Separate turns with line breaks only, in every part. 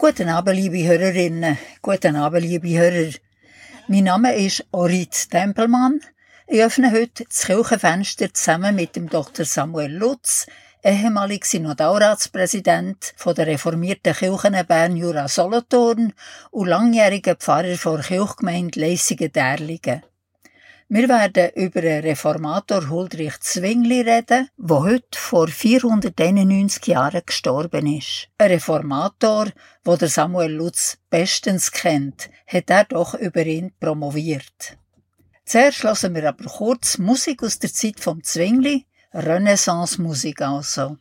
Guten Abend, liebe Hörerinnen. Guten Abend, liebe Hörer. Mein Name ist Orit Tempelmann. Ich öffne heute das Kirchenfenster zusammen mit dem Dr. Samuel Lutz, ehemaliger Synodalratspräsident von der reformierten Kirchen Bern Jura Solothurn und langjähriger Pfarrer der Kirchgemeinde Leissigen-Derligen. Wir werden über den Reformator Huldrich Zwingli reden, der heute vor 491 Jahren gestorben ist. Ein Reformator, wo der Samuel Lutz bestens kennt, hat er doch über ihn promoviert. Zuerst hören wir aber kurz Musik aus der Zeit vom Zwingli, Renaissance-Musik also.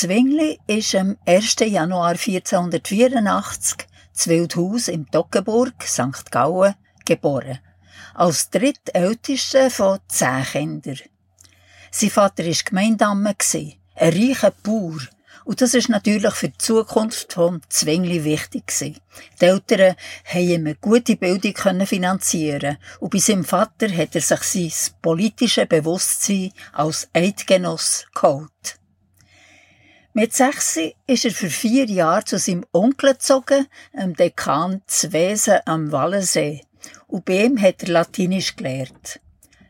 Zwingli ist am 1. Januar 1484 zu Wildhaus im Toggenburg, St. Gallen, geboren. Als drittältester von zehn Kindern. Sein Vater war Gemeindamme, ein reicher Bauer. Und das ist natürlich für die Zukunft von Zwingli wichtig. Die Eltern haben ihm eine gute Bildung finanzieren und bei seinem Vater hat er sich sein politisches Bewusstsein als Eidgenoss geholt. Mit sechs ist er für vier Jahre zu seinem Onkel gezogen, dem Dekan Zwesen am Wallensee. Und bei ihm hat er Latinisch gelernt.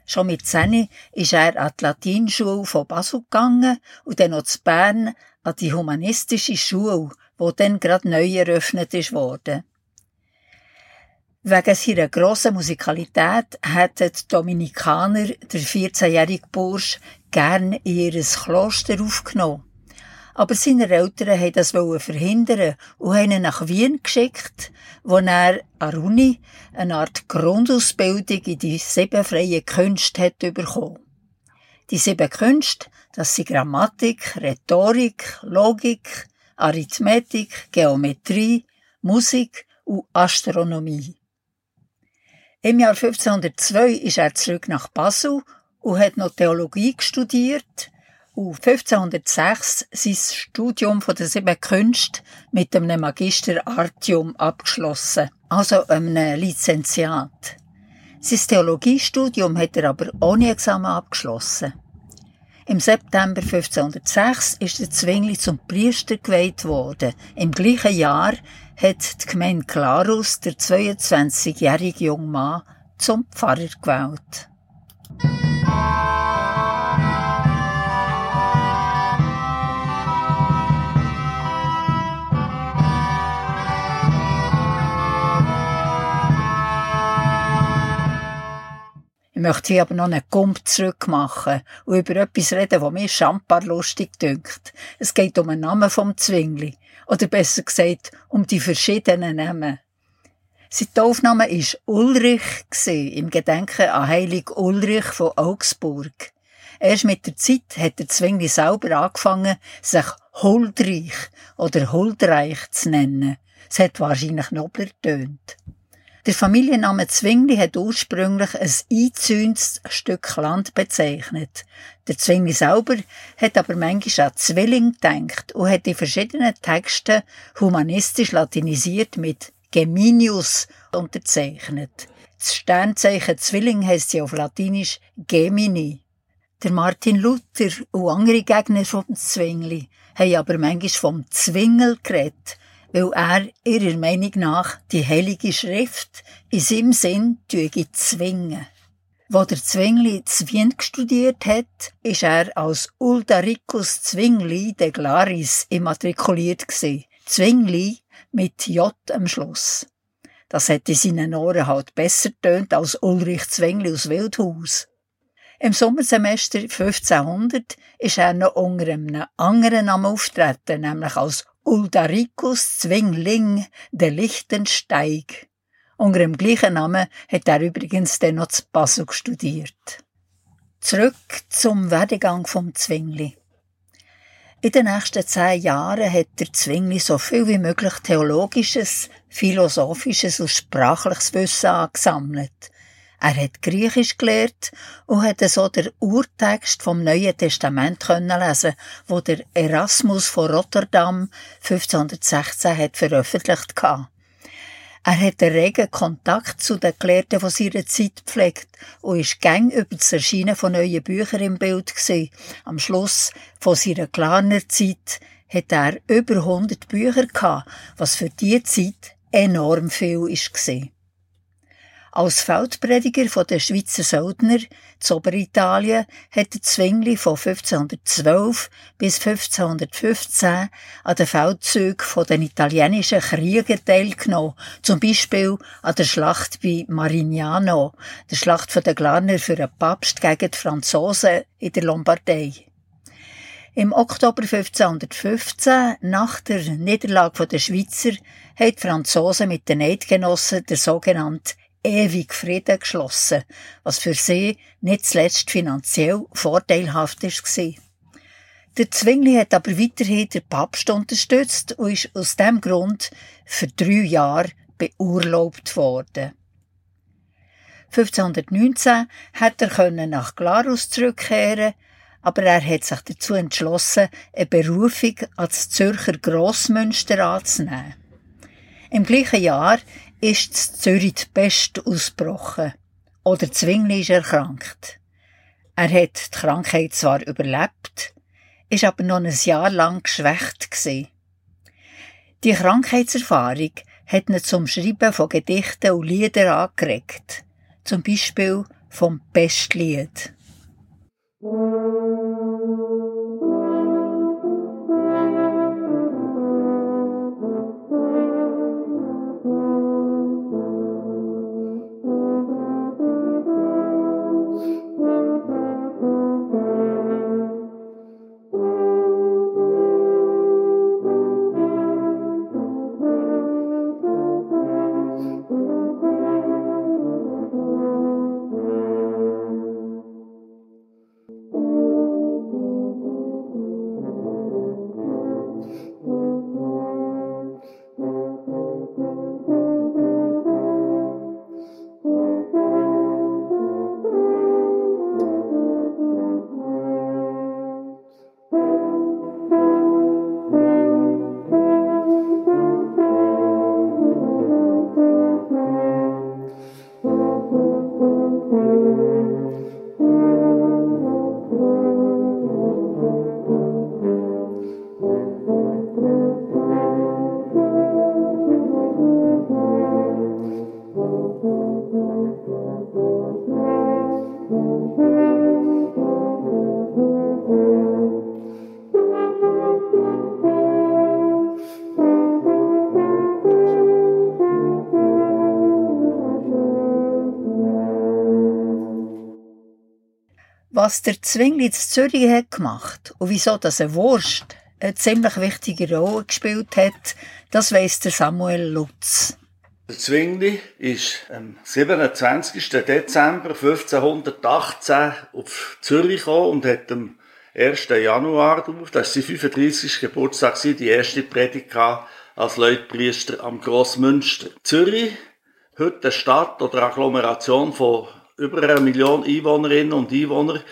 Schon mit zehn ist er an die Latinschule von Basel gegangen und dann noch zu Bern an die humanistische Schule, wo dann gerade neu eröffnet ist. Wegen seiner grossen Musikalität hätten die Dominikaner der 14-jährige Bursch gern in ihr Kloster aufgenommen. Aber seine Eltern wollten das verhindern und haben ihn nach Wien geschickt, wo er an der Uni eine Art Grundausbildung in die sieben freien Künste hat bekommen. Die sieben Künste, das sind Grammatik, Rhetorik, Logik, Arithmetik, Geometrie, Musik und Astronomie. Im Jahr 1502 ist er zurück nach Basel und hat noch Theologie studiert, und 1506 sein Studium von der sieben Künste mit einem Magister Artium abgeschlossen, also einem Lizenziat. Sein Theologiestudium hat er aber ohne Examen abgeschlossen. Im September 1506 ist der Zwingli zum Priester geweiht worden. Im gleichen Jahr hat die Gemeinde Klarus der 22-jährige junge Mann zum Pfarrer gewählt. Ich möchte hier aber noch einen Kump zurückmachen und über etwas reden, was mir schambar lustig dünkt. Es geht um den Namen vom Zwingli. Oder besser gesagt, um die verschiedenen Namen. Sein Taufname war Ulrich, im Gedenken an Heilig Ulrich von Augsburg. Erst mit der Zeit hat der Zwingli selber angefangen, sich Huldreich oder Huldreich zu nennen. Es hat wahrscheinlich nobler tönt. Der Familienname Zwingli hat ursprünglich ein eingezäuntes Stück Land bezeichnet. Der Zwingli selber hat aber manchmal an Zwilling gedacht und hat die verschiedenen Texte humanistisch latinisiert mit Geminius unterzeichnet. Das Sternzeichen Zwilling heisst ja auf Latinisch Gemini. Der Martin Luther und andere Gegner vom Zwingli haben aber manchmal vom Zwingel geredet weil er ihrer Meinung nach die Heilige Schrift in seinem Sinn zwingen. Wo der Zwingli Wien studiert hat, ist er als Uldaricus Zwingli de Glaris immatrikuliert gsi. Zwingli mit J am Schluss. Das hätte seinen Ohren halt besser tönt als Ulrich Zwingli aus Wildhaus. Im Sommersemester 1500 ist er noch unter einem anderen Namen auftreten, nämlich als Uldaricus Zwingling de Lichtensteig. Unter dem gleichen Namen hat er übrigens dann noch zu Basel studiert. Zurück zum Werdegang vom Zwingli. In den nächsten zehn Jahren hat der Zwingli so viel wie möglich theologisches, philosophisches und sprachliches Wissen angesammelt. Er hat Griechisch gelernt und hat so den Urtext vom Neuen Testament können lesen, wo der Erasmus von Rotterdam 1516 hat veröffentlicht hatte. Er hat einen regen Kontakt zu den Gelehrten von seiner Zeit gepflegt und ist gäng über das Erscheinen von neuen Büchern im Bild gewesen. Am Schluss von seiner Klarner Zeit hat er über 100 Bücher gehabt, was für die Zeit enorm viel war. Als Feldprediger von der Schweizer Söldner zu Oberitalien hat der Zwingli von 1512 bis 1515 an den Feldzügen von den italienischen Kriegen teilgenommen, zum Beispiel an der Schlacht bei Marignano, der Schlacht von den Glarner für den Papst gegen die Franzosen in der Lombardei. Im Oktober 1515, nach der Niederlage der Schweizer, haben die Franzosen mit den Eidgenossen der sogenannten ewig Frieden geschlossen, was für sie nicht zuletzt finanziell vorteilhaft war. Der Zwingli hat aber weiterhin den Papst unterstützt und ist aus dem Grund für drei Jahre beurlaubt worden. 1519 hat er nach Glarus zurückkehren, aber er hat sich dazu entschlossen, eine Berufung als Zürcher Grossmünster anzunehmen. Im gleichen Jahr ist in Zürich die Pest ausgebrochen. Oder Zwingli ist erkrankt. Er hat die Krankheit zwar überlebt, ist aber noch ein Jahr lang geschwächt gewesen. Die Krankheitserfahrung hat ihn zum Schreiben von Gedichten und Liedern angeregt. Zum Beispiel vom Pestlied. Was der Zwingli in Zürich hat gemacht und wieso das eine Wurst eine ziemlich wichtige Rolle gespielt hat, das weiss der Samuel Lutz.
Der Zwingli ist am 27. Dezember 1518 auf Zürich gekommen und hat am 1. Januar das war sein 35. Geburtstag, die erste Predigt als Leutpriester am Grossmünster. Zürich, heute eine Stadt oder Agglomeration von über eine Million Einwohnerinnen und Einwohner,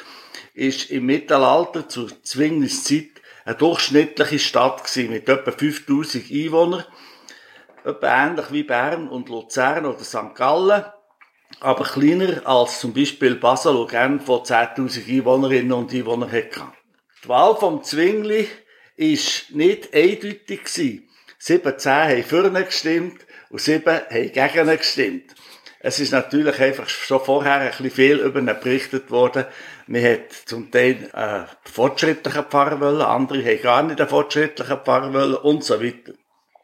ist im Mittelalter zur Zwingniszeit eine durchschnittliche Stadt gewesen, mit etwa 5000 Einwohnern. Etwa ähnlich wie Bern und Luzern oder St. Gallen, aber kleiner als zum Beispiel Basel und Genf, wo 10.000 Einwohnerinnen und Einwohner hatten. Die Wahl vom Zwingli ist nicht eindeutig gewesen. 17 haben für ihn gestimmt und 7 haben gegen ihn gestimmt. Es ist natürlich einfach schon vorher ein bisschen viel über ihn berichtet worden. Man hat zum Teil einen fortschrittlichen Pfarrer wollen, andere haben gar nicht einen fortschrittlichen Pfarrer wollen und so weiter.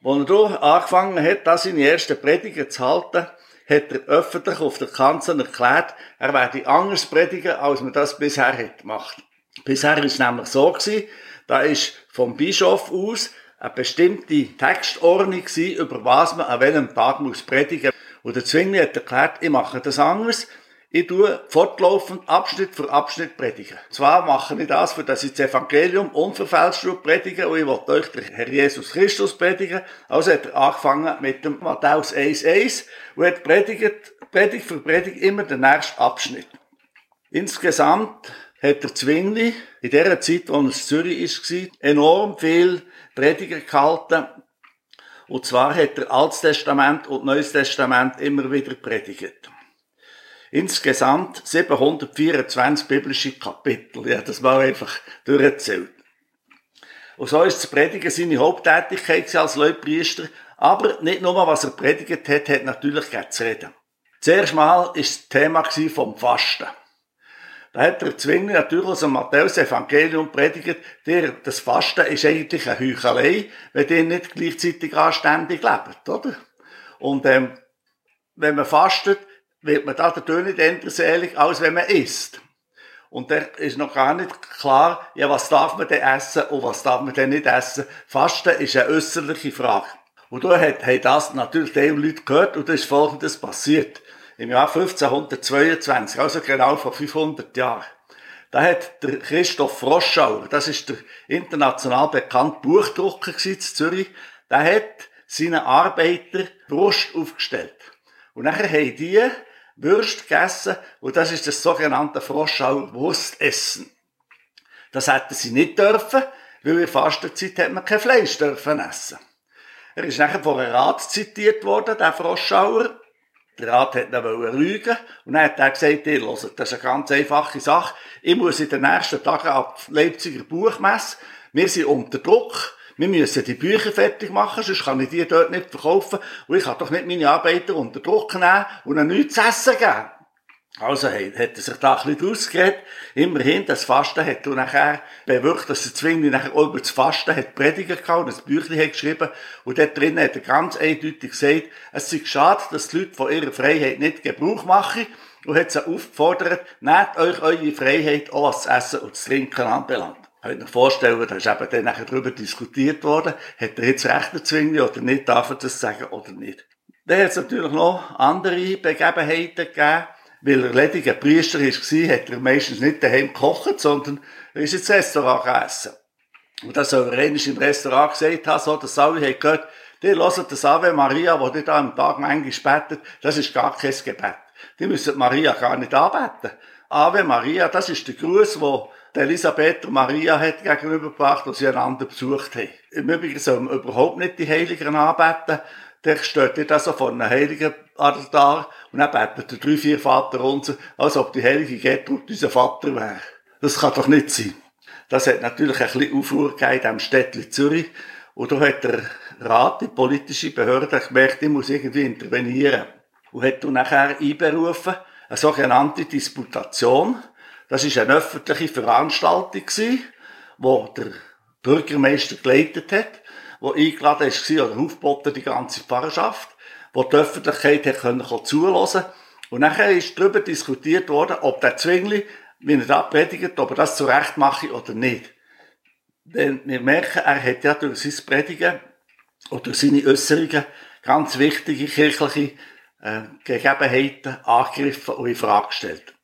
Als er angefangen hat, da seine ersten Predigen zu halten, hat er öffentlich auf der Kanzel erklärt, er werde anders predigen, als man das bisher hat gemacht. Bisher war es nämlich so gewesen, da ist vom Bischof aus eine bestimmte Textordnung gewesen, über was man an welchem Tag muss predigen. Und der Zwingli hat erklärt, ich mache das anders. Ich tue fortlaufend Abschnitt für Abschnitt predigen. Zwar mache ich das, für das ich das Evangelium unverfälscht predige und ich will euch den Herr Jesus Christus predigen. Also hat er angefangen mit dem Matthäus 1,1 und hat predigt, Predigt für Predigt immer den nächsten Abschnitt. Insgesamt hat der Zwingli in der Zeit, wo er in Zürich war, enorm viel Prediger gehalten. Und zwar hat er Altes Testament und Neues Testament immer wieder predigt. Insgesamt 724 biblische Kapitel. Ja, das mal einfach durchgezählt. Und so ist das Predigen seine Haupttätigkeit als Leutpriester. Aber nicht nur, was er predigt hat, hat natürlich zu reden. Zuerst mal ist das Thema vom Fasten. Da hat der Zwingli natürlich aus dem Matthäus-Evangelium predigt, der, das Fasten ist eigentlich eine Heuchelei, wenn ihr nicht gleichzeitig anständig lebt, oder? Und, ähm, wenn man fastet, wird man da natürlich nicht selig, als wenn man isst. Und da ist noch gar nicht klar, ja, was darf man denn essen und was darf man denn nicht essen. Fasten ist eine äußerliche Frage. Und da hat, hat das natürlich die Leute gehört und da ist Folgendes passiert. Im Jahr 1522, also genau vor 500 Jahren. Da hat der Christoph Froschauer, das ist der international bekannte Buchdrucker in Zürich, der hat seinen Arbeiter Brust aufgestellt. Und nachher haben die Würst gegessen und das ist das sogenannte Froschauer Wurstessen. Das hätten sie nicht dürfen, weil in Fastenzeit hat man kein Fleisch dürfen essen. Er ist nachher von einem Rat zitiert worden, der Froschauer. Der Rat hat ihn rügen und dann hat er gesagt, ihr hört, das ist eine ganz einfache Sache. Ich muss in den nächsten Tagen ab Leipziger Buchmesse, wir sind unter Druck, wir müssen die Bücher fertig machen, sonst kann ich die dort nicht verkaufen. Und ich kann doch nicht meine Arbeiter unter Druck nehmen und ihnen nichts zu essen geben. Also hat er sich da ein bisschen rausgeredet. Immerhin, das Fasten hat er nachher bewirkt, dass er zwingend nachher auch über das Fasten hat Prediger gehabt, das Büchlein hat geschrieben. Und dort drinnen hat er ganz eindeutig gesagt, es ist schade, dass die Leute von ihrer Freiheit nicht Gebrauch machen. Und hat sie aufgefordert, nehmt euch eure Freiheit auch was zu essen und zu trinken anbelangt. Könnt ihr euch vorstellen, da ist eben dann nachher darüber diskutiert worden, hat er jetzt Recht dazu oder nicht, darf er das sagen oder nicht. Dann hat es natürlich noch andere Begebenheiten gegeben, weil er lediger Priester war, hat er meistens nicht daheim gekocht, sondern er ist ins Restaurant gegessen. Und das soll er im Restaurant gesagt haben, so, dass alle haben gehört, die hören das Ave Maria, wo die da am Tag manchmal betet, das ist gar kein Gebet. Die müssen Maria gar nicht anbeten. Ave Maria, das ist der Gruß, wo Elisabeth und Maria hat gegenübergebracht, als sie einander besucht haben. Im Übrigen soll man überhaupt nicht die Heiligen anbeten. Der steht nicht also vor einem Heiligen Altar und dann betet der drei, vier Vater unser, als ob die Heilige Gertrud unser Vater wäre. Das kann doch nicht sein. Das hat natürlich ein bisschen Aufruhr gegeben am Städtchen Zürich. Und da hat der Rat, die politische Behörde, gemerkt, ich muss irgendwie intervenieren. Und hat dann nachher einberufen, eine sogenannte Disputation. Das ist eine öffentliche Veranstaltung wo der Bürgermeister geleitet hat, wo eingeladen war oder aufgeboten die ganze Pfarrerschaft, wo die Öffentlichkeit hat können zulassen Und nachher ist darüber diskutiert worden, ob der Zwingli, wie er da predigt, ob er das zurecht mache oder nicht. Denn wir merken, er hat ja durch sein Predigen oder durch seine Äußerungen ganz wichtige kirchliche äh, Gegebenheiten angegriffen und in Frage gestellt.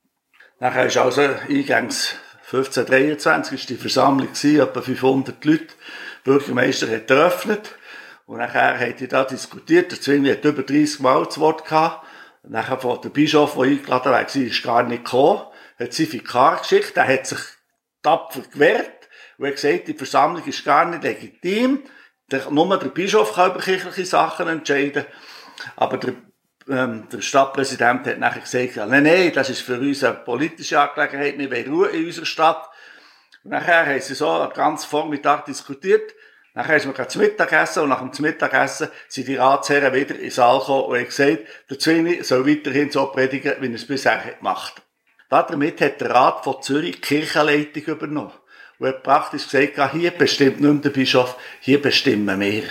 Nachher ist also eingangs 1523 ist die Versammlung gewesen, etwa 500 Leute. Der Bürgermeister hat eröffnet. Und nachher hat er da diskutiert. Der Zwingli hat über 30 Mal zu Wort gehabt. Und nachher von der Bischof, der eingeladen war, ist gar nicht gekommen. Hat sie Vikar geschickt. Er hat sich tapfer gewehrt. Und hat gesagt, die Versammlung ist gar nicht legitim. Nur der Bischof kann über kirchliche Sachen entscheiden. Aber der ähm, der Stadtpräsident hat nachher gesagt, nein, nein, das ist für uns eine politische Angelegenheit, wir wollen Ruhe in unserer Stadt. Und nachher haben sie so einen ganzen Vormittag diskutiert. Nachher ist man zum Mittagessen und nach dem Mittagessen sind die Ratsherren wieder in den Saal gekommen und haben gesagt, der Zwingli soll weiterhin so predigen, wie er es bisher gemacht hat. Damit hat der Rat von Zürich die Kirchenleitung übernommen. Und hat praktisch gesagt, hier bestimmt nicht der Bischof, hier bestimmen wir.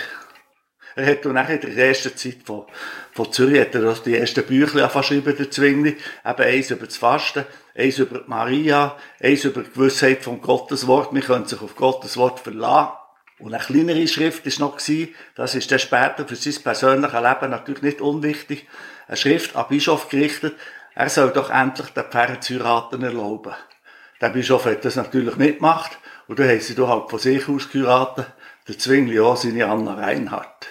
Er hat dann nachher in der ersten Zeit von, von Zürich hat er die ersten Bücher verschrieben, der Zwingli. Eben eins über das Fasten, eins über Maria, eins über die Gewissheit vom Gotteswort. Wir können sich auf Gottes Wort verlassen. Und eine kleinere Schrift ist noch das ist dann später für sein persönliches Leben natürlich nicht unwichtig, eine Schrift an Bischof gerichtet, er soll doch endlich den Pferd zu heiraten erlauben. Der Bischof hat das natürlich nicht gemacht, und dann haben sie doch halt von sich aus geheiratet, der Zwingli auch seine Anna Reinhardt.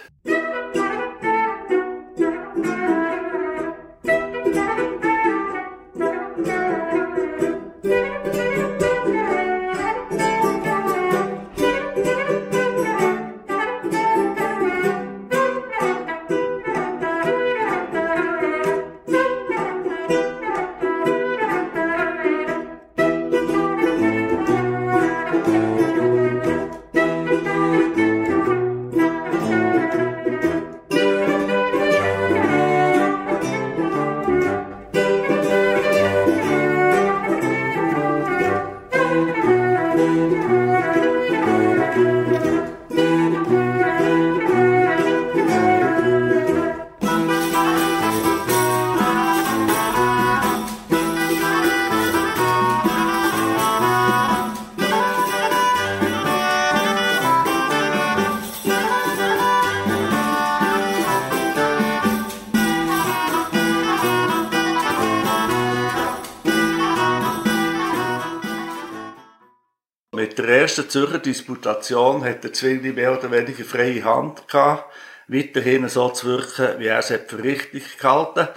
Ersten Zürcher Disputation hat der Zwingli mehr oder weniger freie Hand gehabt, weiterhin so zu wirken, wie er es für richtig gehalten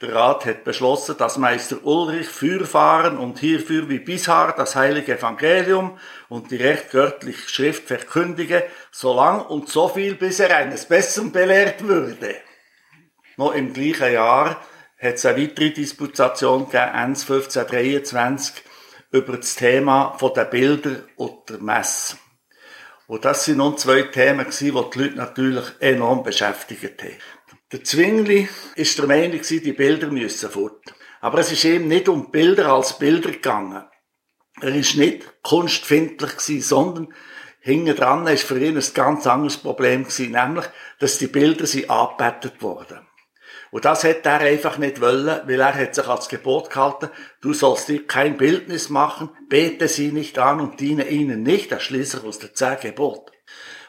Der Rat hat beschlossen, dass Meister Ulrich fürfahren und hierfür wie bisher das heilige Evangelium und die rechtgöttliche Schrift verkündige, so lang und so viel, bis er eines Besseren belehrt würde. Noch im gleichen Jahr hat es eine weitere Disputation gegeben, 1523, über das Thema der Bilder und der Messe. Und das sind nun zwei Themen die die Leute natürlich enorm beschäftigt haben. Der Zwingli ist der Meinung die Bilder müssen fort. Aber es ist eben nicht um Bilder als Bilder gegangen. Er ist nicht kunstfindlich sondern hinten dran ist für ihn ein ganz anderes Problem nämlich, dass die Bilder sie angebettet wurden. Und das hätte er einfach nicht wollen, weil er hat sich als Gebot gehalten, du sollst dir kein Bildnis machen, bete sie nicht an und diene ihnen nicht, das schließlich aus der zehn Gebot.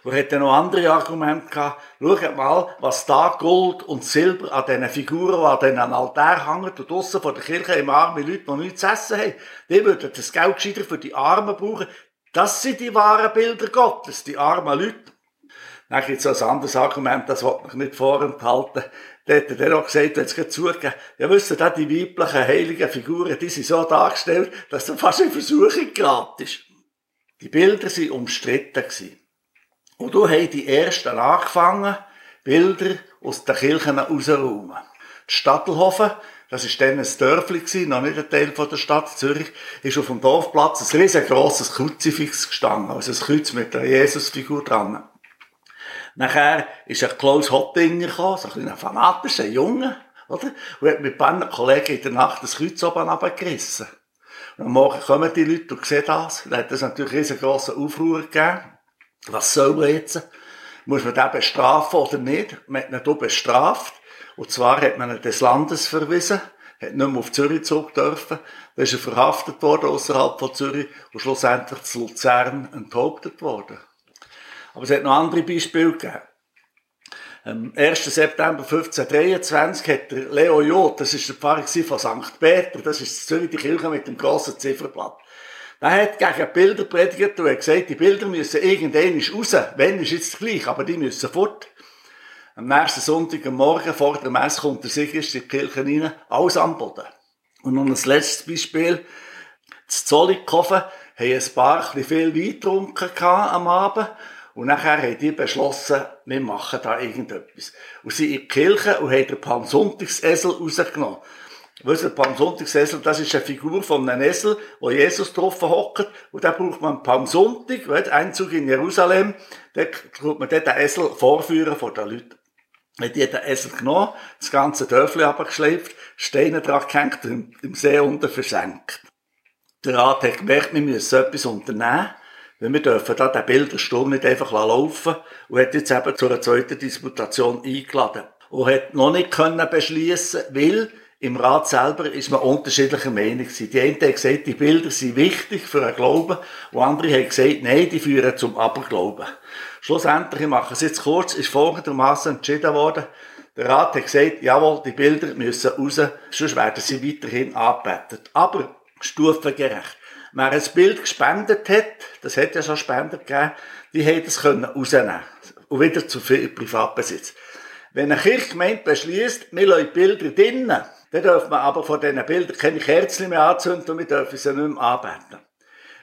Und er hätte noch andere Argumente gehabt, schaut mal, was da Gold und Silber an diesen Figuren, die an diesen Altar hängen und draussen vor der Kirche im arme Leute, die nichts zu essen haben, die würden das Geld gescheiter für die Armen brauchen. Das sind die wahren Bilder Gottes, die armen Leute. Dann gibt es ein anderes Argument, das wollte ich nicht vorenthalten. Da hat er dann auch gesagt, jetzt geht zugegeben, ja wisst ihr, die weiblichen heiligen Figuren, die sind so dargestellt, dass du fast in Versuchung geraten. Die Bilder waren umstritten. Und du haben die ersten angefangen, Bilder aus den Kirchen rauszuräumen. Stadtelhofen, das war dann ein Dörfli, noch nicht ein Teil der Stadt Zürich, ist auf dem Dorfplatz ein riesengroßes Kruzifix gestanden, also ein Kreuz mit einer Jesusfigur dran. Nachher ist ein Klaus Hottinger gekommen, so ein fanatischer Junge, oder? Und hat mit ein paar Kollegen in der Nacht das Kreuz oben runtergerissen. Und am Morgen kommen die Leute und sehen das. Dann hat es natürlich riesengroßen Aufruhr gegeben. Was soll man jetzt? Muss man den bestrafen oder nicht? Man hat ihn bestraft. Und zwar hat man ihn des Landes verwiesen hat nicht mehr auf Zürich zurück dürfen. Dann ist er verhaftet worden außerhalb von Zürich und schlussendlich zu Luzern enthauptet worden. Aber es hat noch andere Beispiele gegeben. Am 1. September 1523 hat der Leo Jod, das ist der Pfarrer von St. Peter, das ist Zürich die Kirche mit dem grossen Zifferblatt. Der hat gegen Bilder predigt und hat gesagt, die Bilder müssen irgendwann raus. Wenn ist jetzt gleich, aber die müssen fort. Am nächsten Sonntag am Morgen vor der Messe kommt der Sigrist in die Kirche rein, alles am Boden. Und noch ein letztes Beispiel. Das Zollikofen haben ein paar viel Wein getrunken am Abend und nachher haben die beschlossen, wir machen da irgendetwas. Und sie in die Kirche und haben den Palmsonntagsesel rausgenommen. Wisst ihr, Palmsonntagsesel, das ist eine Figur von einem Esel, wo Jesus drauf hockt. Und da braucht man Palmsonntag, weißt, Einzug in Jerusalem, da tut man den Esel vorführen vor den Leuten. Hat die den Esel genommen, das ganze Dörfli abgeschleift, Steine dran gehängt und im See unten versenkt. Der Rat hat gemerkt, wir müssen etwas unternehmen, weil wir dürfen da den Bildersturm nicht einfach laufen und hat jetzt eben zu einer zweiten Disputation eingeladen. Und hat noch nicht können beschließen, weil im Rat selber ist man unterschiedlicher Meinung gewesen. Die einen haben gesagt, die Bilder sind wichtig für einen Glauben, und andere haben gesagt, nein, die führen zum Aberglauben. Schlussendlich, ich mache es jetzt kurz, ist folgendermaßen entschieden worden. Der Rat hat gesagt, jawohl, die Bilder müssen raus, sonst werden sie weiterhin angebetet. Aber stufengerecht. Wer ein Bild gespendet hat, das hat ja schon Spender gegeben, die haben es können rausnehmen und wieder zu viel Privatbesitz. Wenn eine Kirchgemeinde beschließt, wir lassen Bilder drinnen, dann dürfen wir aber von diesen Bildern keine Kerzen mehr anzünden und wir dürfen sie nicht mehr anbeten.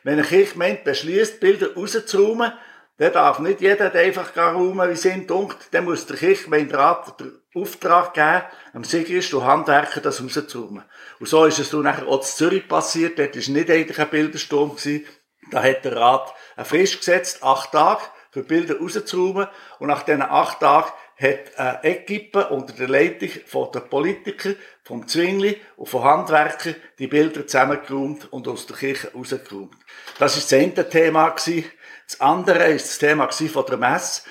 Wenn eine Kirchgemeinde beschließt, Bilder rauszuräumen, dann darf nicht jeder einfach räumen, wie sind dunkel. Dann muss der Kirchgemeinderat Auftrag geben, am Sigrist und Handwerker das rauszuräumen. Und so ist es dann auch in Zürich passiert. Dort war nicht eigentlich ein Bildersturm. Gewesen. Da hat der Rat eine Frist gesetzt, acht Tage, für Bilder rauszuräumen. Und nach diesen acht Tagen hat eine Equipe unter der Leitung von den Politikern, vom Zwingli und von Handwerkern die Bilder zusammengeräumt und aus der Kirche rausgeräumt. Das ist das eine Thema. Das andere ist das Thema von der Messe.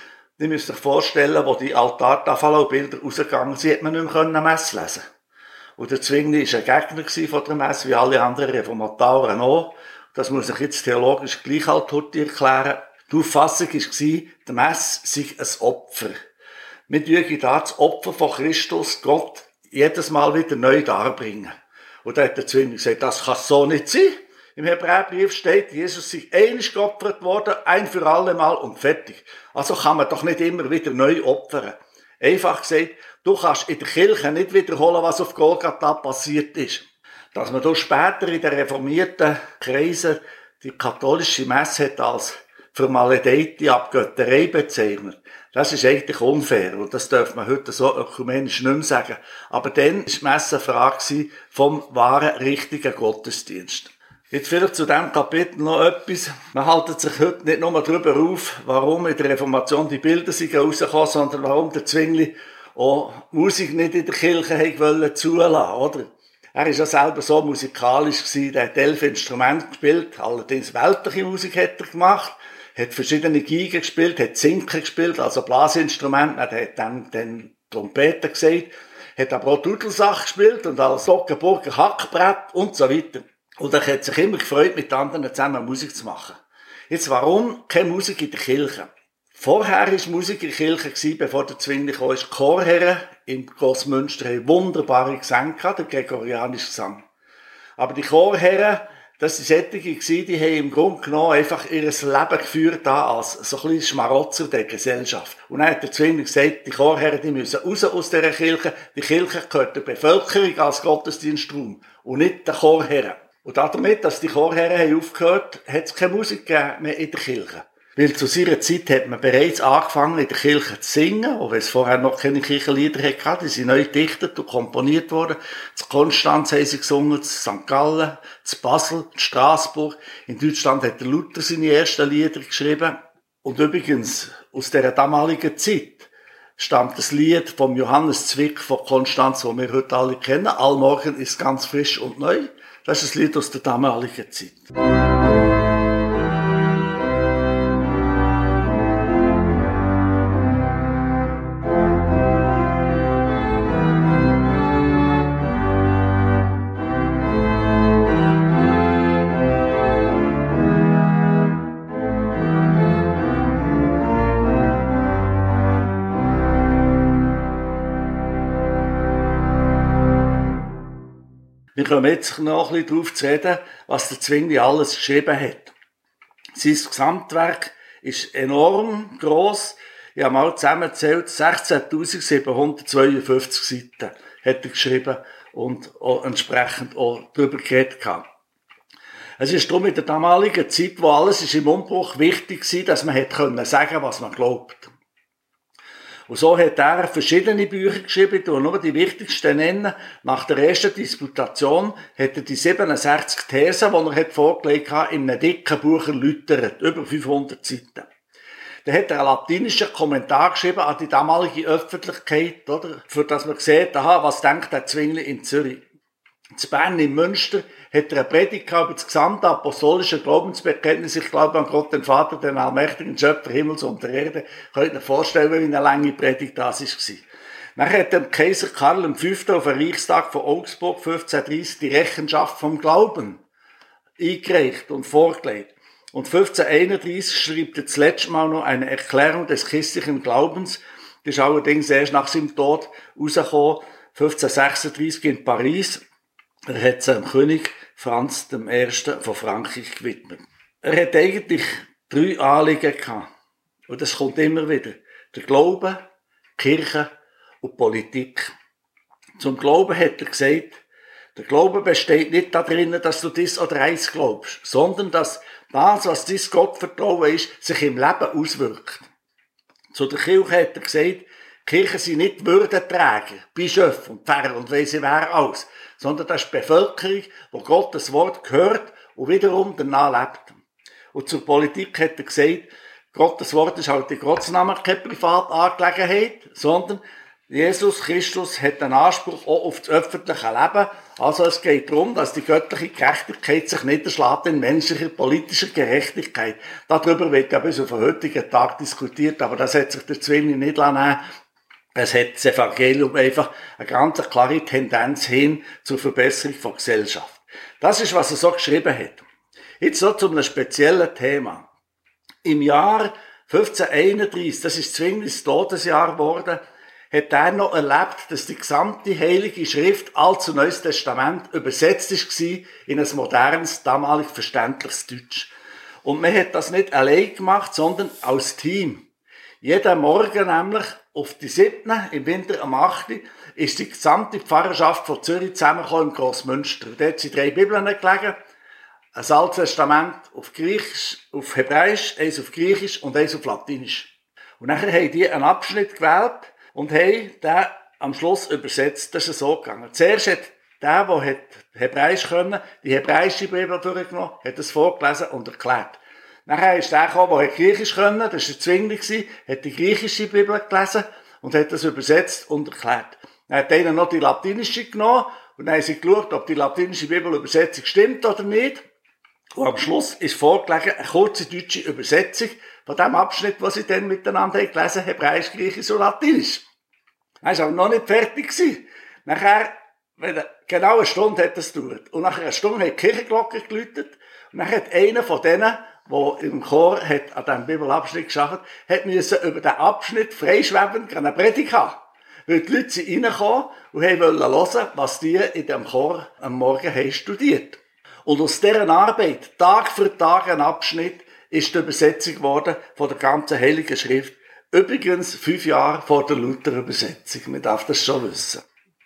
Die müsst euch vorstellen, wo die Altartafel-Bilder rausgegangen sind, hat man nicht mehr Messe lesen Und der Zwingli war ein Gegner von der Messe, wie alle anderen Reformatoren auch. Das muss ich jetzt theologisch gleich halt heute erklären. Die Auffassung war, der Messe sei ein Opfer. Wir dürfen da das Opfer von Christus Gott jedes Mal wieder neu darbringen. Und da hat der Zwingli gesagt, das kann so nicht sein. Im Hebräerbrief steht, Jesus sei einig geopfert worden, ein für alle Mal und fertig. Also kann man doch nicht immer wieder neu opfern. Einfach gesagt, du kannst in der Kirche nicht wiederholen, was auf Golgatha passiert ist. Dass man da später in den reformierten Kreisen die katholische Messe hat als vermaledeite Abgötterei bezeichnet. Das ist eigentlich unfair und das darf man heute so ökumenisch nicht mehr sagen. Aber dann war die Messe eine Frage vom wahren, richtigen Gottesdienst. Jetzt vielleicht zu diesem Kapitel noch etwas. Man haltet sich heute nicht nur darüber auf, warum in der Reformation die Bilder sind rausgekommen, sondern warum der Zwingli auch Musik nicht in der Kirche wollte zulassen, oder? Er ist ja selber so musikalisch gewesen, er hat elf Instrumente gespielt, allerdings weltliche Musik hat er gemacht, hat verschiedene Geigen gespielt, hat Zinken gespielt, also Blasinstrumente, er hat dann, dann Trompeten gesagt, hat aber auch Dudelsach gespielt und als Sockenburger Hackbrett und so weiter. Und er hat sich immer gefreut, mit anderen zusammen Musik zu machen. Jetzt, warum keine Musik in der Kirche? Vorher war Musik in der Kirche, gewesen, bevor der Zwingli kam, ist Chorherren im Grossmünster haben wunderbare Gesänge gehabt, der gregorianische Gesang. Aber die Chorherren, das sind solche die haben im Grunde genommen einfach ihr Leben geführt als so ein Schmarotzer der Gesellschaft. Und dann hat der Zwingli gesagt, die Chorherren, die müssen raus aus dieser Kirche. Die Kirche gehört der Bevölkerung als Gottesdienstraum und nicht der Chorherren. Und damit, dass die Chorherren aufgehört haben, hat es keine Musik mehr in der Kirche. Weil zu seiner Zeit hat man bereits angefangen, in der Kirche zu singen, auch wenn es vorher noch keine Kirchenlieder hatte. Die sind neu gedichtet und komponiert worden. Zu Konstanz haben sie gesungen, zu St. Gallen, zu Basel, zu Straßburg. In Deutschland hat der Luther seine ersten Lieder geschrieben. Und übrigens, aus der damaligen Zeit stammt das Lied vom Johannes Zwick von Konstanz, das wir heute alle kennen. Allmorgen ist ganz frisch und neu. Das ist ein Lied aus der damaligen Zeit. Wir kommen jetzt noch ein bisschen darauf zu reden, was der Zwingli alles geschrieben hat. Sein Gesamtwerk ist enorm gross. Ich habe mal zusammengezählt, 16.752 Seiten hat er geschrieben und auch entsprechend auch darüber geredet gehabt. Es ist darum in der damaligen Zeit, wo alles ist im Umbruch wichtig war, dass man hätte können sagen, was man glaubt. Und so hat er verschiedene Bücher geschrieben, ich nur die wichtigsten nennen. Nach der ersten Disputation hat er die 67 Thesen, die er vorgelegt hat, in einem dicken Buch erläutert, über 500 Seiten. Dann hat er einen latinischen Kommentar geschrieben an die damalige Öffentlichkeit, oder? Für das man sieht, aha, was denkt der Zwingli in Zürich. In Bern im Münster hat er eine Predigt über das gesamte apostolische Glaubensbekenntnis. Ich glaube an Gott, den Vater, den allmächtigen Schöpfer Himmels und der Erde. Könnt ihr euch vorstellen, wie eine lange Predigt das war. Dann hat der Kaiser Karl V. auf dem Reichstag von Augsburg 1530 die Rechenschaft vom Glauben eingereicht und vorgelegt. Und 1531 schrieb er das letzte Mal noch eine Erklärung des christlichen Glaubens. Das ist allerdings erst nach seinem Tod rausgekommen, 1536 in Paris. Er hat es dem König Franz I. von Frankreich gewidmet. Er hat eigentlich drei Anliegen gehabt. Und das kommt immer wieder. Der Glaube, Kirche und Politik. Zum Glauben hat er gesagt, der Glaube besteht nicht darin, dass du dies oder eins glaubst, sondern dass das, was dein Gottvertrauen ist, sich im Leben auswirkt. Zu der Kirche hat er gesagt, Kirchen sind nicht Würdenträger, Bischöfe und Pfarrer und weiss ich wer alles, sondern das ist die Bevölkerung, wo Gottes Wort gehört und wiederum danach lebt. Und zur Politik hat er gesagt, Gottes Wort ist halt in Gottes Namen keine Privatangelegenheit, sondern Jesus Christus hat einen Anspruch auch auf das öffentliche Leben. Also es geht darum, dass die göttliche Gerechtigkeit sich niederschlägt in menschlicher politischer Gerechtigkeit. Darüber wird ja bis auf den heutigen Tag diskutiert, aber das hat sich der Zwingli nicht lassen. Es hat das Evangelium einfach eine ganz klare Tendenz hin zur Verbesserung von Gesellschaft. Das ist, was er so geschrieben hat. Jetzt so zu einem speziellen Thema. Im Jahr 1531, das ist Zwinglis Todesjahr geworden, hat er noch erlebt, dass die gesamte Heilige Schrift, allzu Neues Testament, übersetzt war in ein modernes, damalig verständliches Deutsch. Und man hat das nicht allein gemacht, sondern als Team. Jeden Morgen nämlich, auf die 7. im Winter am 8. ist die gesamte Pfarrerschaft von Zürich zusammengekommen im Grossmünster. Dort sind drei Bibeln gelegen. Ein Altes Testament auf Griechisch, auf Hebräisch, eins auf Griechisch und eins auf Latinisch. Und nachher haben die einen Abschnitt gewählt, und haben den am Schluss übersetzt. Das ist so gegangen. Zuerst hat der, der Hebräisch können, die hebräische Bibel durchgenommen, hat es vorgelesen und erklärt. Nachher ist der gekommen, der Griechisch können, das war der Zwingli, hat die griechische Bibel gelesen und hat das übersetzt und erklärt. Dann hat einer noch die latinische genommen und dann haben sie geschaut, ob die latinische Bibelübersetzung stimmt oder nicht. Und am Schluss ist vorgelegen eine kurze deutsche Übersetzung von dem Abschnitt, was sie dann miteinander gelesen haben, Hebräisch, Griechisch und Latinisch. Er war aber noch nicht fertig. Nachher, genau eine Stunde hat das gedauert. Und nach einer Stunde hat die Kirchenglocke geläutet. Und dann hat einer von denen, der im Chor hat an diesem Bibelabschnitt geschafft hat, müssen über den Abschnitt freischwebend eine Predigt haben. Weil die Leute sind reingekommen und haben hören, was die in dem Chor am Morgen haben studiert. Und aus dieser Arbeit, Tag für Tag ein Abschnitt, ist die Übersetzung geworden von der ganzen Heiligen Schrift. Übrigens fünf Jahre vor der Luther-Übersetzung. Man darf das schon wissen.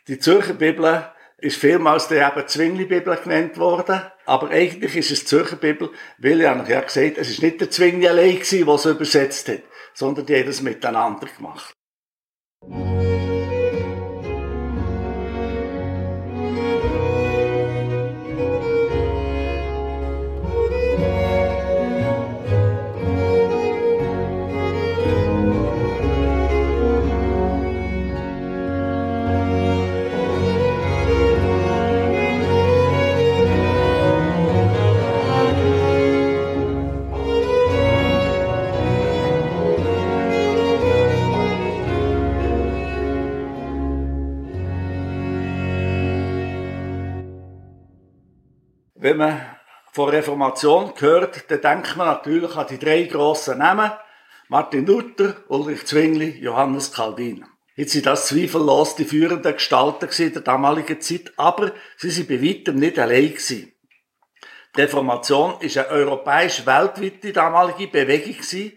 Die Zürcher Bibel ist vielmals der eben Zwingli-Bibel genannt worden. Aber eigentlich ist es die Zürcher Bibel, weil ich habe ja gesagt, es ist nicht der Zwingli allein gewesen, der es übersetzt hat, sondern die hat es miteinander gemacht. Von Reformation hört, dann denkt man natürlich an die drei grossen Namen. Martin Luther, Ulrich Zwingli, Johannes Calvin. Jetzt sind das zweifellos die führenden Gestalten der damaligen Zeit, aber sie sind bei weitem nicht allein gewesen. Die Reformation ist eine europäisch-weltweite damalige Bewegung gewesen.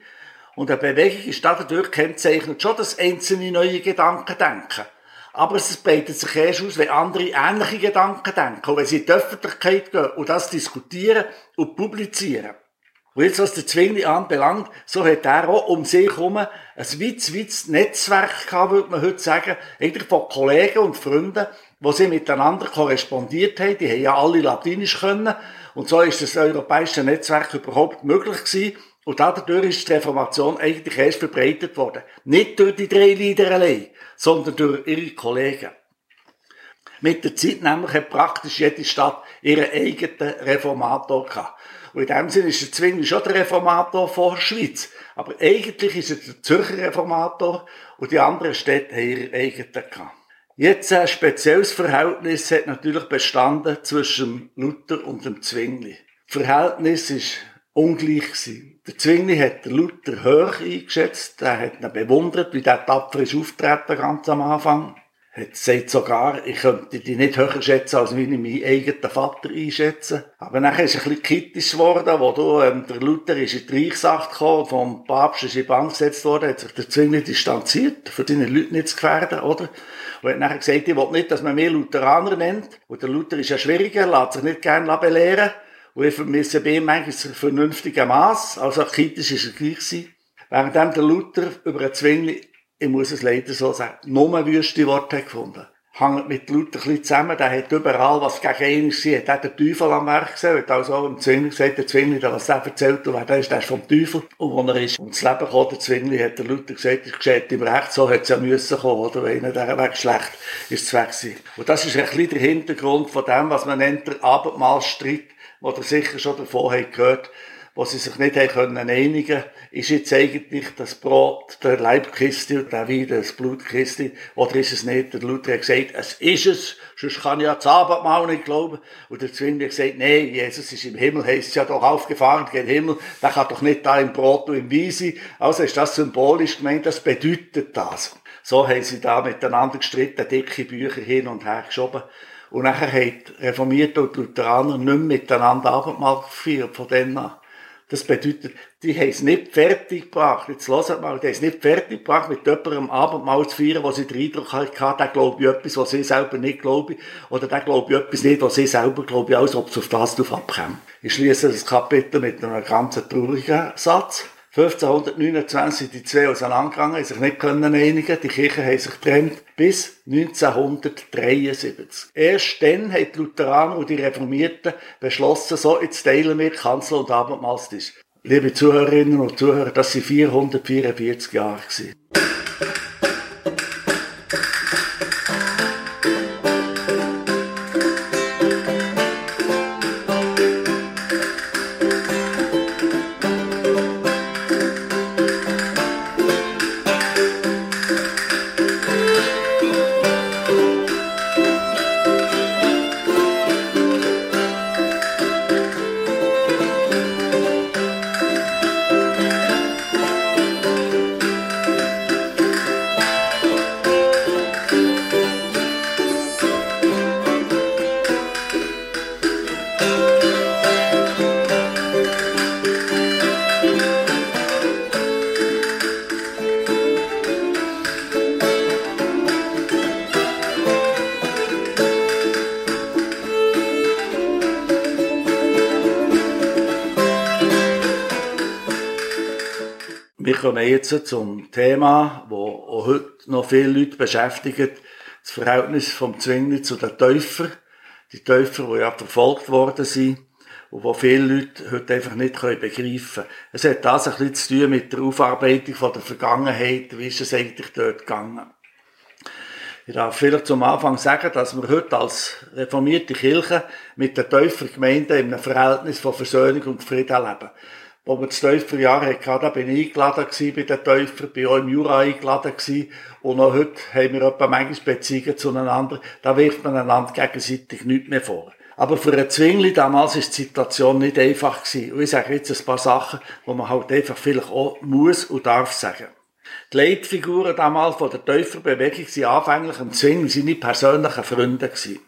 Und eine Bewegung ist dadurch kennzeichnet schon das einzelne neue Gedanken denken. Aber es breitet sich erst aus, wenn andere ähnliche Gedanken denken. Und wenn sie in die Öffentlichkeit gehen und das diskutieren und publizieren. Und jetzt, was der Zwingli anbelangt, so hat er auch um sich herum ein weites, weites Netzwerk gehabt, würde man heute sagen, eigentlich von Kollegen und Freunden, wo sie miteinander korrespondiert haben. Die haben ja alle Latinisch können. Und so ist das europäische Netzwerk überhaupt möglich gewesen. Und dadurch ist die Reformation eigentlich erst verbreitet worden. Nicht durch die drei Lieder allein, sondern durch ihre Kollegen. Mit der Zeit nämlich hat praktisch jede Stadt ihren eigenen Reformator gehabt. Und in dem Sinne ist der Zwingli schon der Reformator von der Schweiz. Aber eigentlich ist er der Zürcher Reformator und die anderen Städte haben ihre eigenen gehabt. Jetzt ein spezielles Verhältnis hat natürlich bestanden zwischen Luther und dem Zwingli. Das Verhältnis ist ungleich gewesen. Der Zwingli hat den Luther hoch eingeschätzt, er hat ihn bewundert, wie der tapfer ist auftreten ganz am Anfang hat sagt sogar, ich könnte die nicht höher schätzen, als wie ich meinen eigenen Vater einschätze. Aber nachher ist es ein bisschen kritisch geworden, wo du, ähm, der Luther ist in die Reichsacht gekommen, vom Papst ist in Bank gesetzt worden, hat sich der Zwingli distanziert, für seine Leute nicht zu gefährden, oder? Und hat nachher gesagt, ich will nicht, dass man mehr Lutheraner nennt. Und der Luther ist ja schwieriger, lässt sich nicht gerne belehren. Und ich vermisse bei ihm manchmal ein vernünftiger Maß. Also kritisch ist er gleich gewesen. Während der Luther über den Zwingli ich muss es leider so sagen, nur wüste Worte gefunden. Hängt mit Luther ein bisschen zusammen, der hat überall, was gegen ihn war, hat auch den Teufel am Werk gesehen, hat also im Zwingli gesagt, der Zwingli, was er erzählt, und wer der ist, der ist vom Teufel. Und wo er ist ums Leben gekommen, der Zwingli, hat der Luther gesagt, ich geschieht ihm recht, so hat es ja müssen kommen, oder? Wenn er der Weg schlecht ist es weg gewesen. Und das ist ein bisschen der Hintergrund von dem, was man nennt, der Abendmahlstreit, wo ihr sicher schon davon habt gehört, wo sie sich nicht können einigen ist jetzt eigentlich das Brot der Leibkiste und der Wein das Blutkiste, oder ist es nicht? Der Luther hat gesagt, es ist es, sonst kann ich ja das Abendmahl nicht glauben. Und der Zwingli hat gesagt, nee, Jesus ist im Himmel, heisst es ja doch aufgefahren gen Himmel, der kann doch nicht da im Brot und im Wein sein. Also ist das symbolisch gemeint, das bedeutet das. So haben sie da miteinander gestritten, dicke Bücher hin und her geschoben. Und nachher haben Reformierte und Lutheraner nicht mehr miteinander Abendmahl gefeiert, von denen. Das bedeutet, die haben es nicht fertig gebracht. Jetzt hört mal, die haben es nicht fertig gebracht, mit jemandem Abendmahl zu feiern, wo sie den Eindruck hatten, der glaube ich etwas, was sie selber nicht glauben, oder der glaube ich etwas nicht, was sie selber glauben, als ob es auf das drauf abkommt. Ich schließe das Kapitel mit einem ganz traurigen Satz. 1529 sind die zwei auseinandergegangen, sich nicht können einigen, die Kirchen haben sich getrennt, bis 1973. Erst dann haben die Lutheraner und die Reformierten beschlossen, so jetzt teilen wir Kanzel und Abendmahlstisch. Liebe Zuhörerinnen und Zuhörer, das sind 444 Jahre gewesen. Kommen jetzt zum Thema, wo auch heute noch viele Leute beschäftigt, das Verhältnis vom Zwingli zu den Täufern. Die Täufer, die ja verfolgt worden sind und wo viele Leute heute einfach nicht begreifen können. Es hat das ein bisschen zu tun mit der Aufarbeitung von der Vergangenheit. Wie ist es eigentlich dort gegangen? Ich darf vielleicht zum Anfang sagen, dass wir heute als reformierte Kirche mit den Täufergemeinden in einem Verhältnis von Versöhnung und Frieden leben wo wir das Täuferjahr hatten, da bin ich eingeladen bei den Täufern, bin auch im Jura eingeladen gewesen. Und auch heute haben wir etwa manchmal Beziehungen zueinander. Da wirft man einander gegenseitig nichts mehr vor. Aber für einen Zwingli damals ist die Situation nicht einfach gewesen. Und ich sage jetzt ein paar Sachen, wo man halt einfach vielleicht auch muss und darf sagen. Die Leitfiguren damals von der Täuferbewegung waren anfänglich im Zwingli seine persönlichen Freunde gewesen.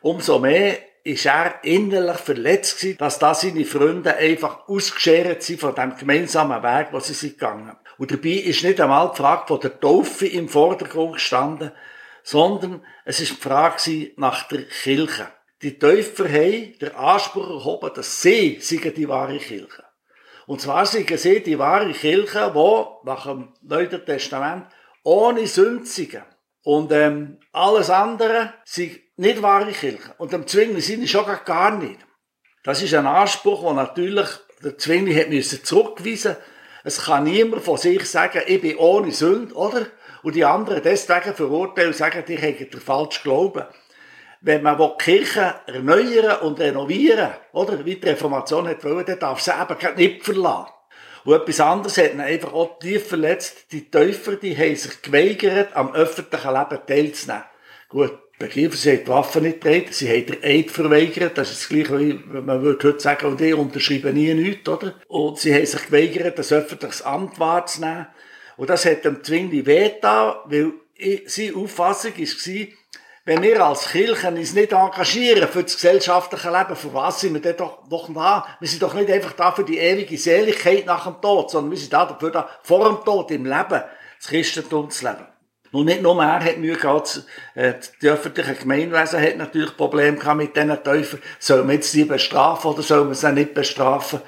Umso mehr ist er innerlich verletzt gewesen, dass da seine Freunde einfach ausgeschert sind von dem gemeinsamen Weg, wo sie sind gegangen. Und dabei ist nicht einmal die Frage von der Taufe im Vordergrund gestanden, sondern es ist die Frage nach der Kirche. Die Täufer haben den Anspruch erhoben, dass sie die wahre Kirche Und zwar sind sie die wahre Kirche, die nach dem Neuen Testament ohne Sünzigen und ähm, alles andere sind nicht wahre Kirche. Und dem Zwingli sind schon gar nicht. Das ist ein Anspruch, den natürlich der Zwingli hat müssen zurückweisen Es kann niemand von sich sagen, ich bin ohne Sünde, oder? Und die anderen deswegen verurteilen und sagen, die haben den falschen Glauben. Wenn man die Kirche erneuern und renovieren, oder? Wie die Reformation hat wollen, dann darf sie eben nicht verlassen. Und etwas anderes hat ihn einfach auch tief verletzt. Die Täufer, die haben sich geweigert, am öffentlichen Leben teilzunehmen. Gut, begriffen, sie haben die Waffen nicht getragen, sie haben den Eid verweigert, das ist das Gleiche, wie man würde heute sagen, und die unterschreiben nie nichts, oder? Und sie haben sich geweigert, das öffentliche Amt wahrzunehmen. Und das hat dem Zwingli wehgetan, weil seine Auffassung war, wenn wir als Kirchen uns nicht engagieren für das gesellschaftliche Leben, für was sind wir denn doch, doch da? Wir sind doch nicht einfach da für die ewige Seligkeit nach dem Tod, sondern wir sind da dafür da, vor dem Tod, im Leben, das Christentum zu leben. Und nicht nur er hat Mühe gehabt, äh, die öffentliche Gemeinwesen hat natürlich Probleme gehabt mit diesen Täufern. Soll man jetzt sie bestrafen oder soll man sie nicht bestrafen?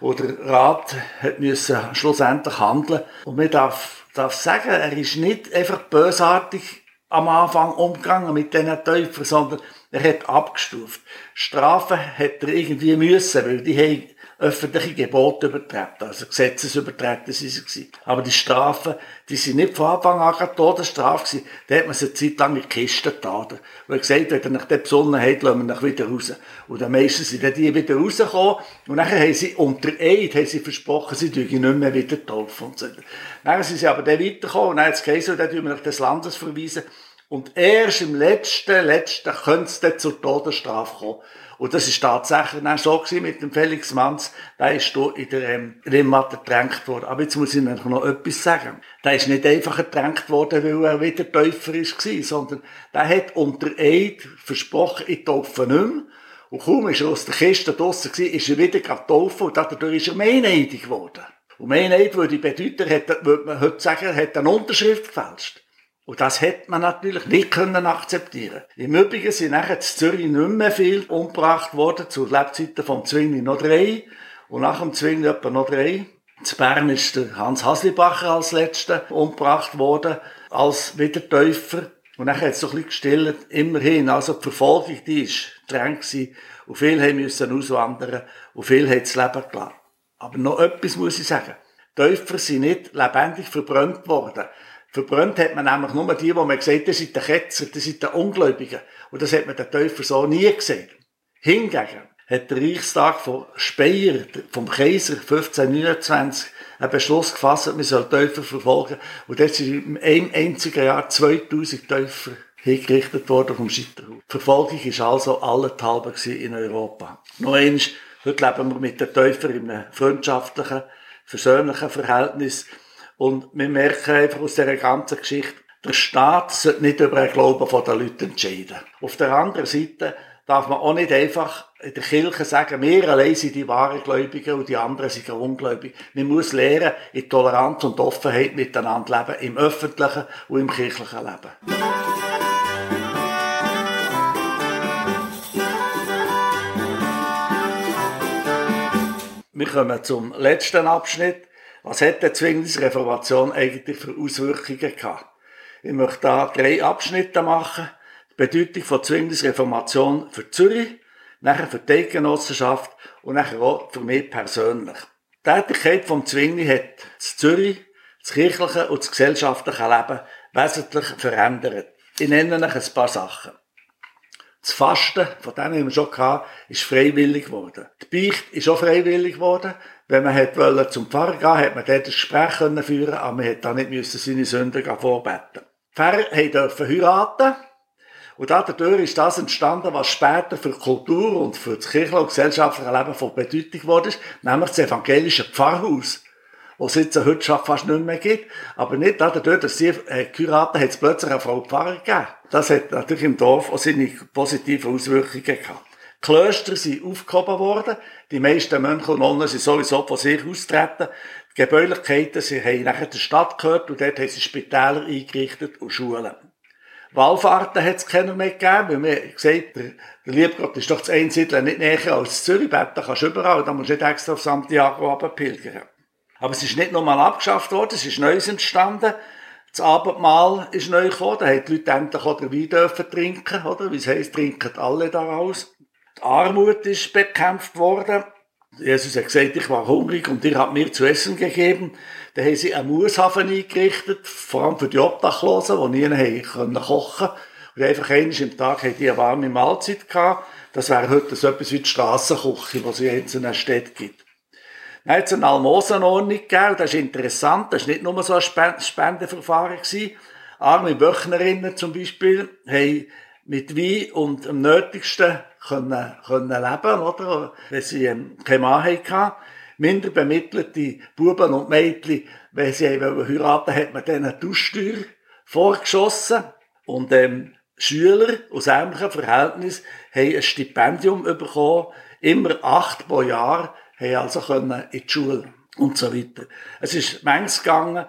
Oder Rat hat müssen schlussendlich handeln. Und man darf, darf sagen, er ist nicht einfach bösartig am Anfang umgegangen mit diesen Täufern, sondern er hat abgestuft. Strafen hat er irgendwie müssen, weil die haben öffentliche Gebote übertreten, also Gesetzesübertreten sind sie gewesen. Aber die Strafen, die sind nicht von Anfang an eine Todesstrafe gewesen. Da hat man sie eine Zeit lang in die Kiste getan. Und gesagt, wenn ihr nach der besonnen habt, lassen wir euch wieder raus. Und dann meistens sind dann die wieder rausgekommen. Und nachher haben sie unter Eid, haben sie versprochen, sie dürfen nicht mehr wieder taufen und so. Dann sind sie aber dann weitergekommen und dann hat es geheißen, dann tun wir nach des Landes verweisen. Und erst im letzten, letzten könnte es dann zur Todesstrafe kommen. Und das ist tatsächlich auch so gewesen mit dem Felix Manz. Der ist hier in der ähm, Rimmatte getränkt worden. Aber jetzt muss ich noch etwas sagen. Der ist nicht einfach getränkt worden, weil er wieder Täufer war, sondern der hat unter Eid versprochen, ich taufe nicht mehr. Und kaum ist er aus der Kiste draussen gewesen, ist er wieder getauft und dadurch ist er meineidig geworden. Und Meineid würde bedeuten, hat, würde man heute sagen, hat eine Unterschrift gefälscht. Und das hätte man natürlich nicht können akzeptieren. Im Übrigen sind nachher in Zürich nicht mehr viel umgebracht worden, zu Lebzeiten vom Zwingli noch drei, und nach dem Zwingli etwa noch drei. In Bern ist der Hans Haslibacher als letzter umgebracht worden, als Wiedertäufer. Und nachher hat es so ein bisschen gestillt, immerhin. Also die Verfolgung, die ist streng gewesen. Und viele müssen auswandern. Und viele haben das Leben gelassen. Aber noch etwas muss ich sagen. Täufer sind nicht lebendig verbrannt worden. Verbrannt hat man nämlich nur die, wo man gesagt hat, das sind die Ketzer, das sind die Ungläubigen. Und das hat man den Täufer so nie gesehen. Hingegen hat der Reichstag von Speyer, vom Kaiser 1529, einen Beschluss gefasst, man soll Täufer verfolgen. Und dort sind in einem einzigen Jahr 2000 Täufer hingerichtet worden vom Scheiterhaufen. Die Verfolgung war also allenthalben in Europa. Noch eins, heute leben wir mit den Täufern in einem freundschaftlichen, versöhnlichen Verhältnis. Und wir merken einfach aus dieser ganzen Geschichte, der Staat sollte nicht über den Glauben der Leute entscheiden. Auf der anderen Seite darf man auch nicht einfach in der Kirche sagen, wir allein sind die wahren Gläubigen und die anderen sind ungläubig. Man muss lernen, in Toleranz und Offenheit miteinander leben, im öffentlichen und im kirchlichen Leben. Wir kommen zum letzten Abschnitt. Was hat die Zwinglisreformation eigentlich für Auswirkungen gehabt? Ich möchte da drei Abschnitte machen. Die Bedeutung von Zwinglisreformation für Zürich, nachher für die Eidgenossenschaft und nachher auch für mich persönlich. Die Tätigkeit vom Zwingli hat das Zürich, das kirchliche und das gesellschaftliche Leben wesentlich verändert. Ich nenne euch ein paar Sachen. Das Fasten, von dem haben wir schon gehabt, ist freiwillig geworden. Die Beicht ist auch freiwillig geworden. Wenn man hat wollen, zum Pfarrer gehen, hat man dort ein Gespräch können führen, aber man hat da nicht müssen seine Sünden vorbeten. Die Pfarrer dürfen heiraten. Und dadurch ist das entstanden, was später für die Kultur und für das kirchliche und gesellschaftliche Leben von Bedeutung wurde, nämlich das evangelische Pfarrhaus was es jetzt heute schon fast nicht mehr gibt. Aber nicht dadurch, dass sie äh, geheiratet hat es plötzlich eine Frau Pfarrer gegeben. Das hat natürlich im Dorf auch seine positiven Auswirkungen gehabt. Klöster sind aufgehoben worden. Die meisten Mönche und Nonnen sind sowieso von sich austreten. Die Gebäulichkeiten, sie haben nachher der Stadt gehört und dort haben sie Spitäler eingerichtet und Schulen. Wallfahrten hat es keiner mehr gegeben, weil wir gesagt der, der Liebgott ist doch das Einsiedeln nicht näher als Zürich, da kannst du überall, da musst du nicht extra auf Santiago pilgern. Aber es ist nicht nochmal abgeschafft worden, es ist Neues entstanden. Das Abendmahl ist neu gekommen, da haben die Leute endlich auch den Wein dürfen trinken, oder? Wie es heisst, trinken alle daraus. Die Armut ist bekämpft worden. Jesus hat gesagt, ich war hungrig und ihr habt mir zu essen gegeben. Dann haben sie einen Maushafen eingerichtet, vor allem für die Obdachlosen, die nie kochen konnten. Und einfach einmal im Tag haben die eine warme Mahlzeit gehabt. Das wäre heute so etwas wie die Strassenküche, die es in einzelnen Städten gibt. Dann hat es eine Almosenordnung gegeben, das ist interessant, das war nicht nur so ein Spendenverfahren. Arme Wöchnerinnen zum Beispiel haben mit Wein und dem Nötigsten können, können leben, oder? Wenn sie ähm, keinen Mann hatten. Minder bemittelte Buben und Mädchen, wenn sie heiraten hat man denen eine Tauschsteuer vorgeschossen. Und, ähm, Schüler aus ähnlichen Verhältnissen haben ein Stipendium bekommen, immer acht pro Jahr, haben also können in die Schule und so weiter. Es ist manches gegangen,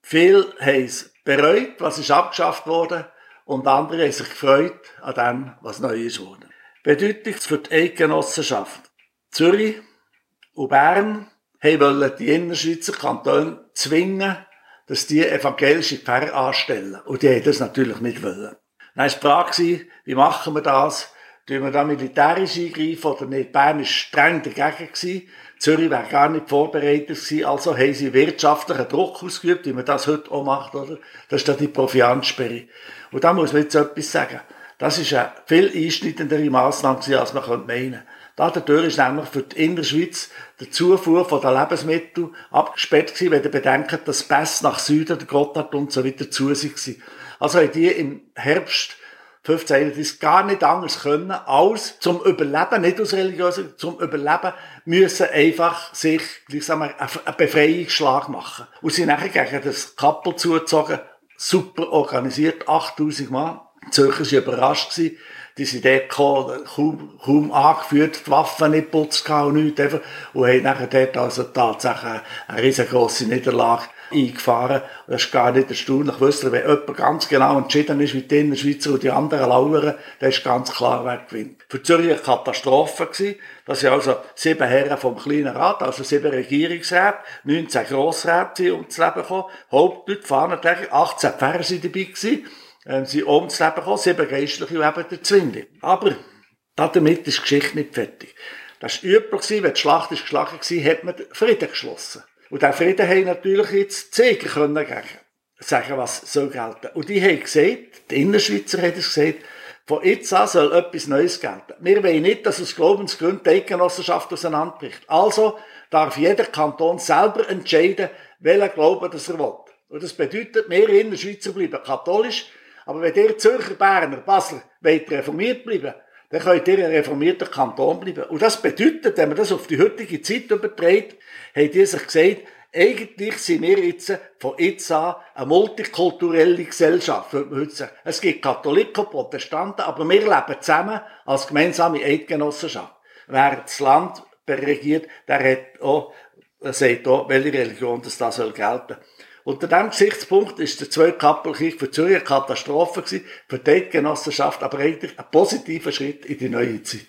viele haben es bereut, was ist abgeschafft worden, und andere haben sich gefreut an dem, was neu ist worden. Bedeutung für die Eidgenossenschaft. Zürich und Bern wollen die Innerschweizer Kantone zwingen, dass die evangelische Pfarrer anstellen. Und die haben das natürlich nicht. Dann war die Frage, wie machen wir das? Tun wir da militärisch eingreifen oder nicht? Bern war streng dagegen. Zürich wäre gar nicht vorbereitet gewesen. Also haben sie wirtschaftlichen Druck ausgeübt, wie man das heute auch macht, oder? Das ist dann die Proviantsperre. Und da muss man jetzt etwas sagen. Das ist eine viel einschneidendere Massnahme als man könnte meinen. Dadurch ist nämlich für die Innerschweiz der Zufuhr von den Lebensmitteln abgesperrt gewesen, wenn ihr bedenkt, dass Pässe nach Süden, der Gotthard und so weiter zu sich waren. Also haben die im Herbst 1531 gar nicht anders können, als zum Überleben, nicht aus religiöser, zum Überleben, müssen einfach sich, mal, einen Befreiungsschlag machen. Und sind nachher gegen das Kappel zugezogen, super organisiert, 8000 Mann. Die Zürcher waren überrascht. Die sind dort gekommen, kaum, kaum angeführt, die Waffen nicht putzt und nichts. Einfach. Und haben nachher dort also tatsächlich eine riesengroße Niederlage eingefahren. Und das ist gar nicht erstaunlich. Wisst ihr, wenn jemand ganz genau entschieden ist, wie die Innerschweizer und die anderen lauern, dann ist ganz klar, wer gewinnt. Für Zürich eine Katastrophe gewesen. Das sind also sieben Herren vom kleinen Rat, also sieben Regierungsräte, 19 Grossräte ums Leben gekommen, Hauptleute, Fahnenträger, 18 Pfarrer sind dabei gewesen ähm, sind ums Leben gekommen, sieben Geistliche und eben der Zwingli. Aber damit ist die Geschichte nicht fertig. Das war üblich, wenn die Schlacht ist geschlagen war, hat man Frieden geschlossen. Und der Frieden haben natürlich jetzt die Sieger können gegen sagen, was soll gelten. Und die haben gesagt, die Innerschweizer haben es gesagt, von jetzt an soll etwas Neues gelten. Wir wollen nicht, dass aus Glaubensgründen die Eidgenossenschaft auseinanderbricht. Also darf jeder Kanton selber entscheiden, welchen Glauben das er will. Und das bedeutet, wir Innerschweizer bleiben katholisch, aber wenn ihr Zürcher, Berner, Basler wollt reformiert bleiben, dann könnt ihr ein reformierter Kanton bleiben. Und das bedeutet, wenn man das auf die heutige Zeit überträgt, haben die sich gesagt, eigentlich sind wir jetzt von jetzt an eine multikulturelle Gesellschaft, würde man heute sagen. Es gibt Katholiken, Protestanten, aber wir leben zusammen als gemeinsame Eidgenossenschaft. Wer das Land regiert, der hat auch, sagt auch, welche Religion das da soll gelten. Unter diesem Gesichtspunkt ist der Zweikappelkrieg für Zürich eine Katastrophe gewesen, für die Genossenschaft, aber eigentlich ein positiver Schritt in die neue Zeit.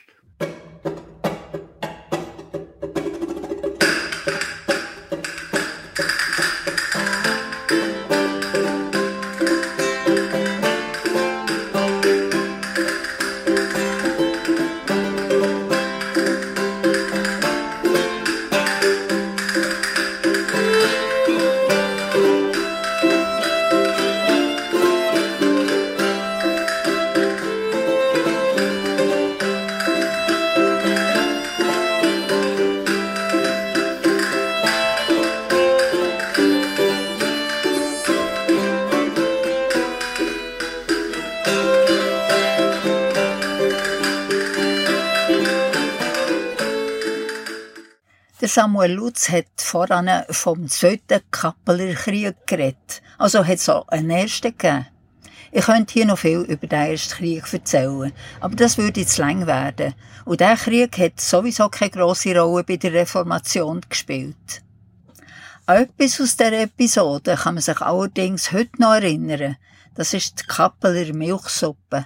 Samuel Lutz hat voran vom zweiten Kappeler Krieg geredet. Also hat es auch einen ersten gegeben. Ich könnte hier noch viel über den ersten Krieg erzählen, aber das würde jetzt lang werden. Und der Krieg hat sowieso keine grosse Rolle bei der Reformation gespielt. An etwas aus dieser Episode kann man sich allerdings heute noch erinnern. Das ist die Kappeler Milchsuppe.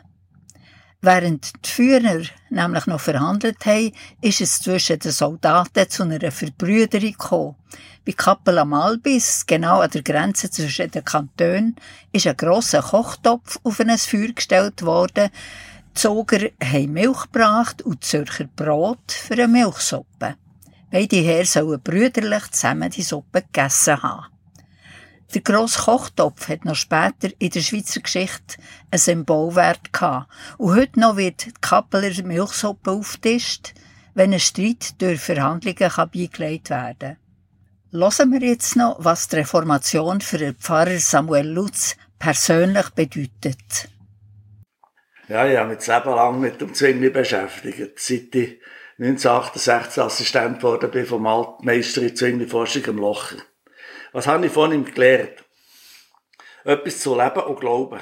Während die Führer nämlich noch verhandelt haben, ist es zwischen den Soldaten zu einer Verbrüderung gekommen. Bei Kappel am Albis, genau an der Grenze zwischen den Kantonen, ist ein grosser Kochtopf auf ein Feuer gestellt worden. Die Zoger haben Milch gebracht und die Zürcher Brot für eine Milchsuppe. Beide Herren sollen brüderlich zusammen die Suppe gegessen haben. Der grosse Kochtopf hat noch später in der Schweizer Geschichte einen Symbolwert gehabt. Und heute noch wird die Kappeler Milchsuppe auftischt, wenn ein Streit durch Verhandlungen kann beigelegt werden Hören wir jetzt noch, was die Reformation für den Pfarrer Samuel Lutz persönlich bedeutet.
Ja, ich habe mich das Leben lang mit dem Zwingli beschäftigt. Seit ich 1968 Assistent geworden bin vom Altmeister in Zwingli-Forschung im Locher. Was habe ich von ihm gelernt? Etwas zu leben und glauben.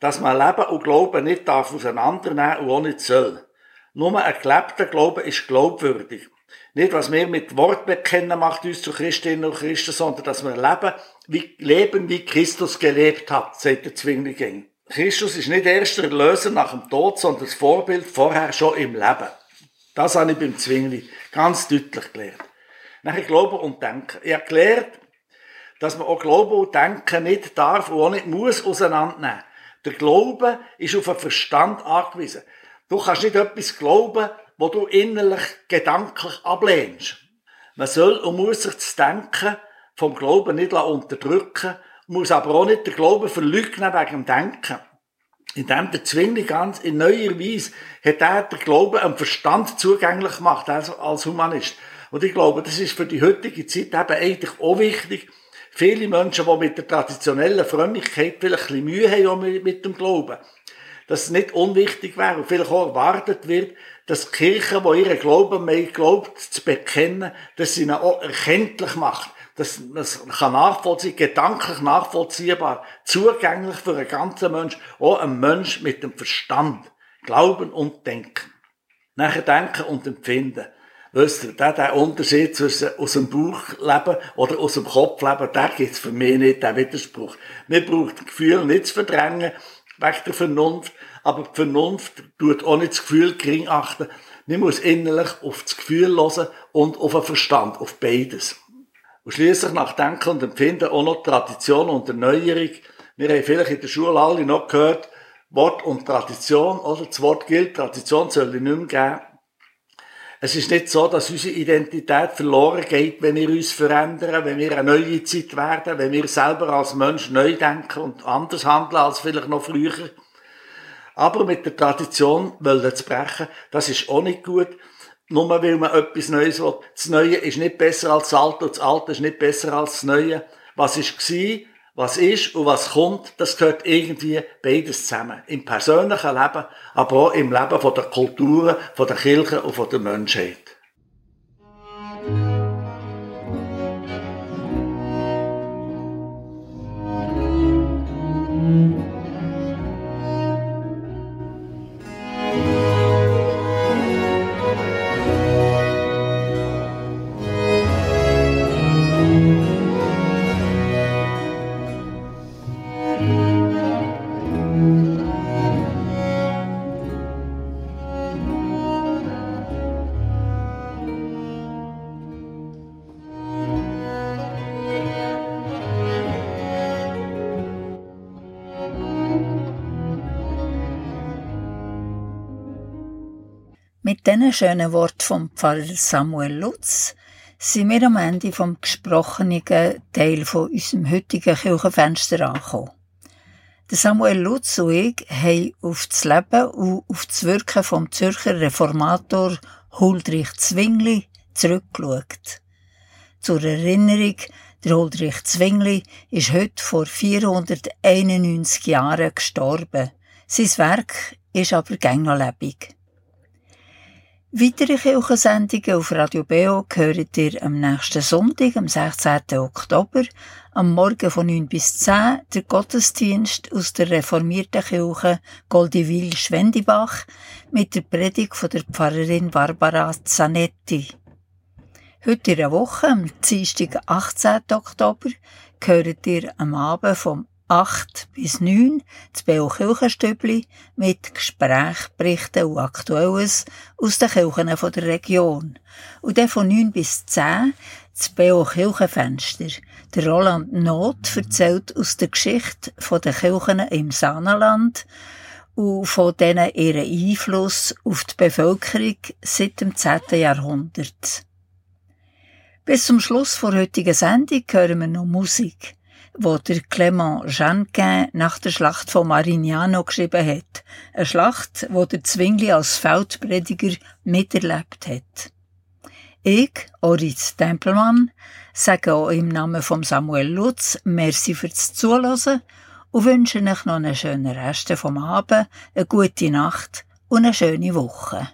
Dass man Leben und Glauben nicht darf auseinandernehmen und auch nicht soll. Nur ein gelebter Glaube ist glaubwürdig. Nicht, was wir mit Wort bekennen, macht uns zu Christinnen und Christen, sondern dass wir leben, wie, leben, wie Christus gelebt hat, sagt der Zwingli Christus ist nicht erst der Erlöser nach dem Tod, sondern das Vorbild vorher schon im Leben. Das habe ich beim Zwingli ganz deutlich gelernt. Nachher Glauben und Denken. Ich habe gelernt, dass man auch Glauben und Denken nicht darf und auch nicht muss auseinandernehmen. Der Glaube ist auf den Verstand angewiesen. Du kannst nicht etwas glauben, wo du innerlich gedanklich ablehnst. Man soll und muss sich das Denken vom Glauben nicht unterdrücken, muss aber auch nicht den Glauben verleugnen wegen dem Denken. Indem der Zwingli ganz in neuer Weise hat er den Glauben am Verstand zugänglich gemacht, also als Humanist. Und ich glaube, das ist für die heutige Zeit eben eigentlich auch wichtig, viele Menschen, die mit der traditionellen Frömmigkeit vielleicht ein bisschen Mühe haben mit dem Glauben, dass es nicht unwichtig wäre und vielleicht auch erwartet wird, dass die Kirche, die ihren Glauben mehr glaubt, zu bekennen, dass sie ihn auch erkenntlich macht. Dass man es kann nachvollziehen, gedanklich nachvollziehbar, zugänglich für einen ganzen Mensch, auch ein Mensch mit dem Verstand. Glauben und Denken. Nachher denken und empfinden. Wisst ihr, der, der Unterschied zwischen aus dem Bauch leben oder aus dem Kopf leben, der gibt's für mich nicht, der Widerspruch. Man braucht das Gefühl nicht zu verdrängen, wegen der Vernunft, aber die Vernunft tut auch nicht das Gefühl gering achten. Man muss innerlich auf das Gefühl hören und auf den Verstand, auf beides. Und schließlich nach Denken und Empfinden auch noch Tradition und Erneuerung. Wir haben vielleicht in der Schule alle noch gehört, Wort und Tradition, oder? Das Wort gilt, Tradition soll es nicht mehr geben. Es ist nicht so, dass unsere Identität verloren geht, wenn wir uns verändern, wenn wir eine neue Zeit werden, wenn wir selber als Mensch neu denken und anders handeln als vielleicht noch früher. Aber mit der Tradition wollen zu brechen, das ist auch nicht gut. Nur weil man etwas Neues will. Das Neue ist nicht besser als das Alte und das Alte ist nicht besser als das Neue. Was ist gewesen, was ist und was kommt, das gehört irgendwie beides zusammen. Im persönlichen Leben, aber auch im Leben von der Kulturen, von der Kirche und von der Menschheit.
Diesen schönen Worten vom Pfarrer Samuel Lutz sind wir am Ende vom gesprochenen Teil von unserem heutigen Kirchenfenster angekommen. Der Samuel Lutz und ich haben auf das Leben und auf das Wirken vom Zürcher Reformator Huldrich Zwingli zurückgeschaut. Zur Erinnerung, der Huldrich Zwingli ist heute vor 491 Jahren gestorben. Sein Werk ist aber gäng noch lebendig. Weitere Kirchensendungen auf Radio BO gehört ihr am nächsten Sonntag, am 16. Oktober, am Morgen von 9 bis 10, der Gottesdienst aus der reformierten Kirche Goldivil-Schwendibach mit der Predigt von der Pfarrerin Barbara Zanetti. Heute in der Woche, am Dienstag, 18. Oktober, gehört ihr am Abend vom 8 bis 9 das Beo Kirchenstübli mit Gesprächberichten und Aktuelles aus den Kirchen der Region. Und dann von 9 bis 10 das Beo Kirchenfenster. Der Roland Not erzählt aus der Geschichte der Kirchen im Saanenland und von denen ihren Einfluss auf die Bevölkerung seit dem 10. Jahrhundert. Bis zum Schluss der heutigen Sendung hören wir noch Musik, wo der Clément Jeanquin nach der Schlacht von Marignano geschrieben hat. Eine Schlacht, wo der Zwingli als Feldprediger miterlebt hat. Ich, Oritz Tempelmann, sage auch im Namen von Samuel Lutz Merci fürs Zuhören und wünsche euch noch einen schönen Rest vom Abend, eine gute Nacht und eine schöne Woche.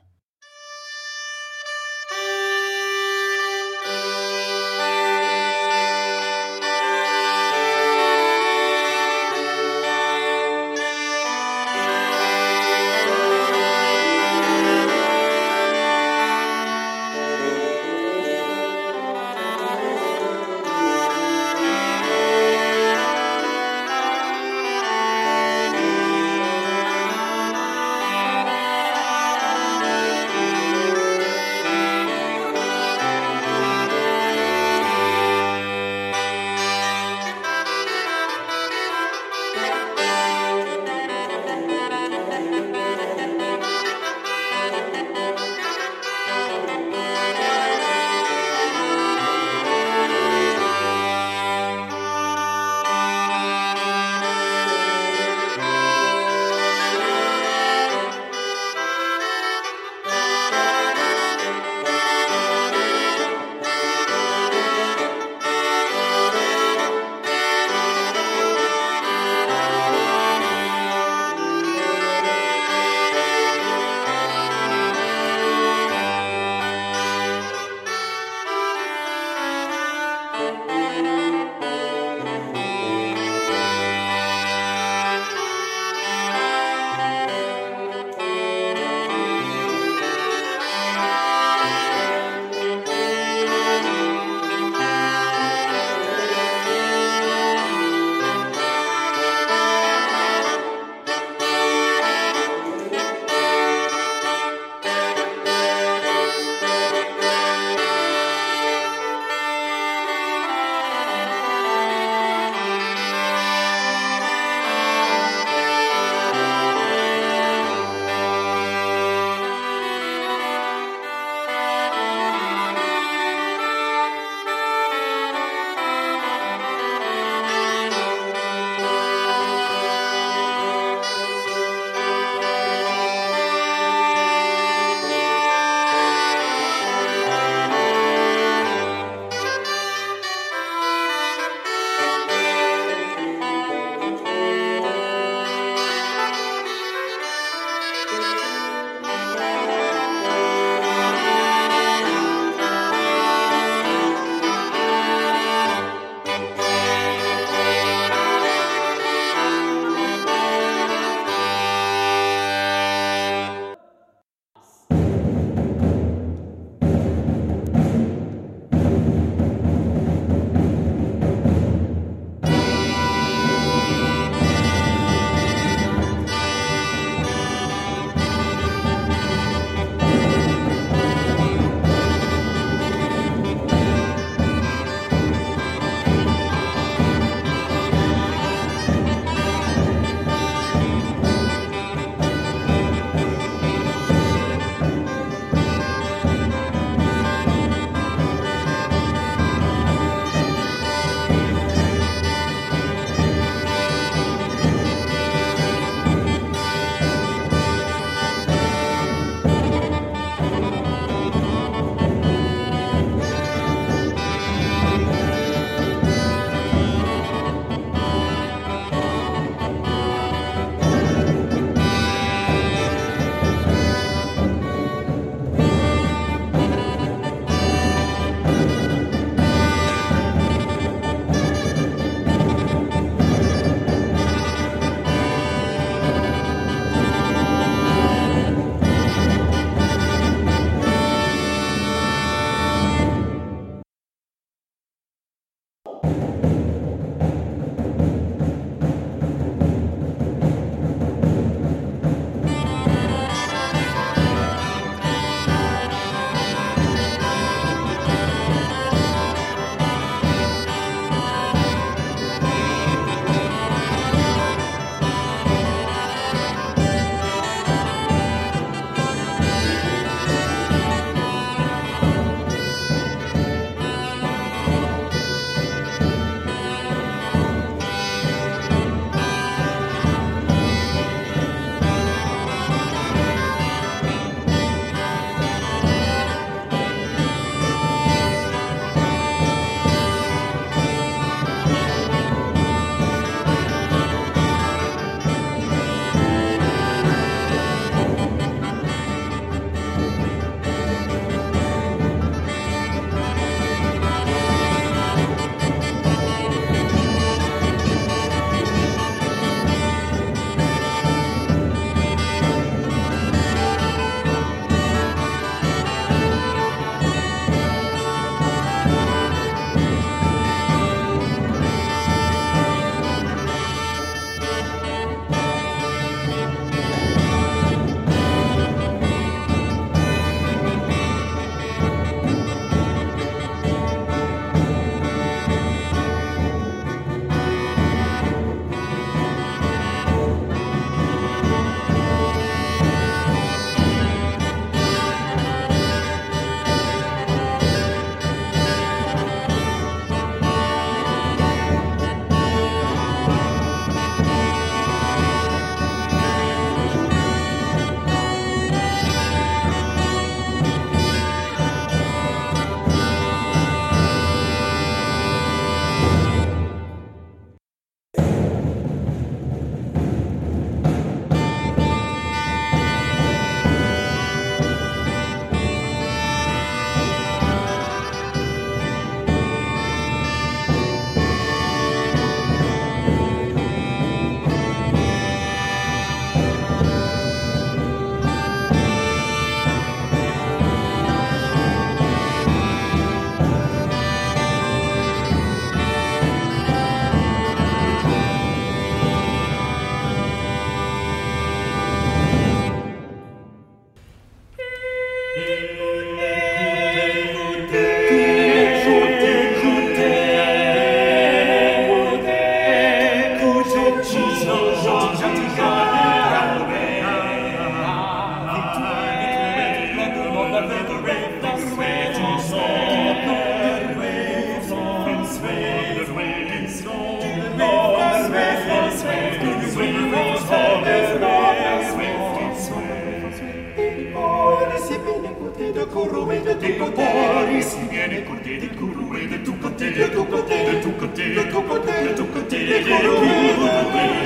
curume de tucoteris viene con te de curume de tucote de tucote de tucote de tucote de tucote de curume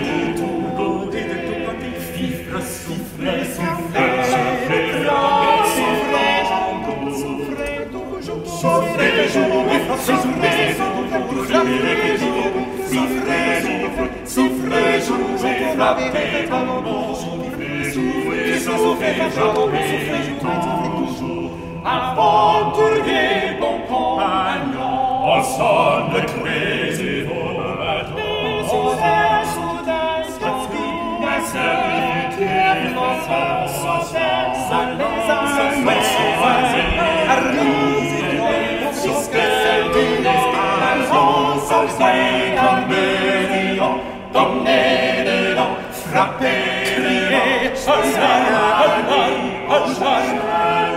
de tucote de tucote fifra souffle souffle souffle souffle souffle souffle souffle souffle souffle souffle frappé dans le monde souffle souffle souffle aventurier bon compagnon, en sonne crazy vos bateaux, saudace, saudace, la solitude, saudace, saudace, saudace, saudace, Frappé, crié, soldat, soldat, soldat,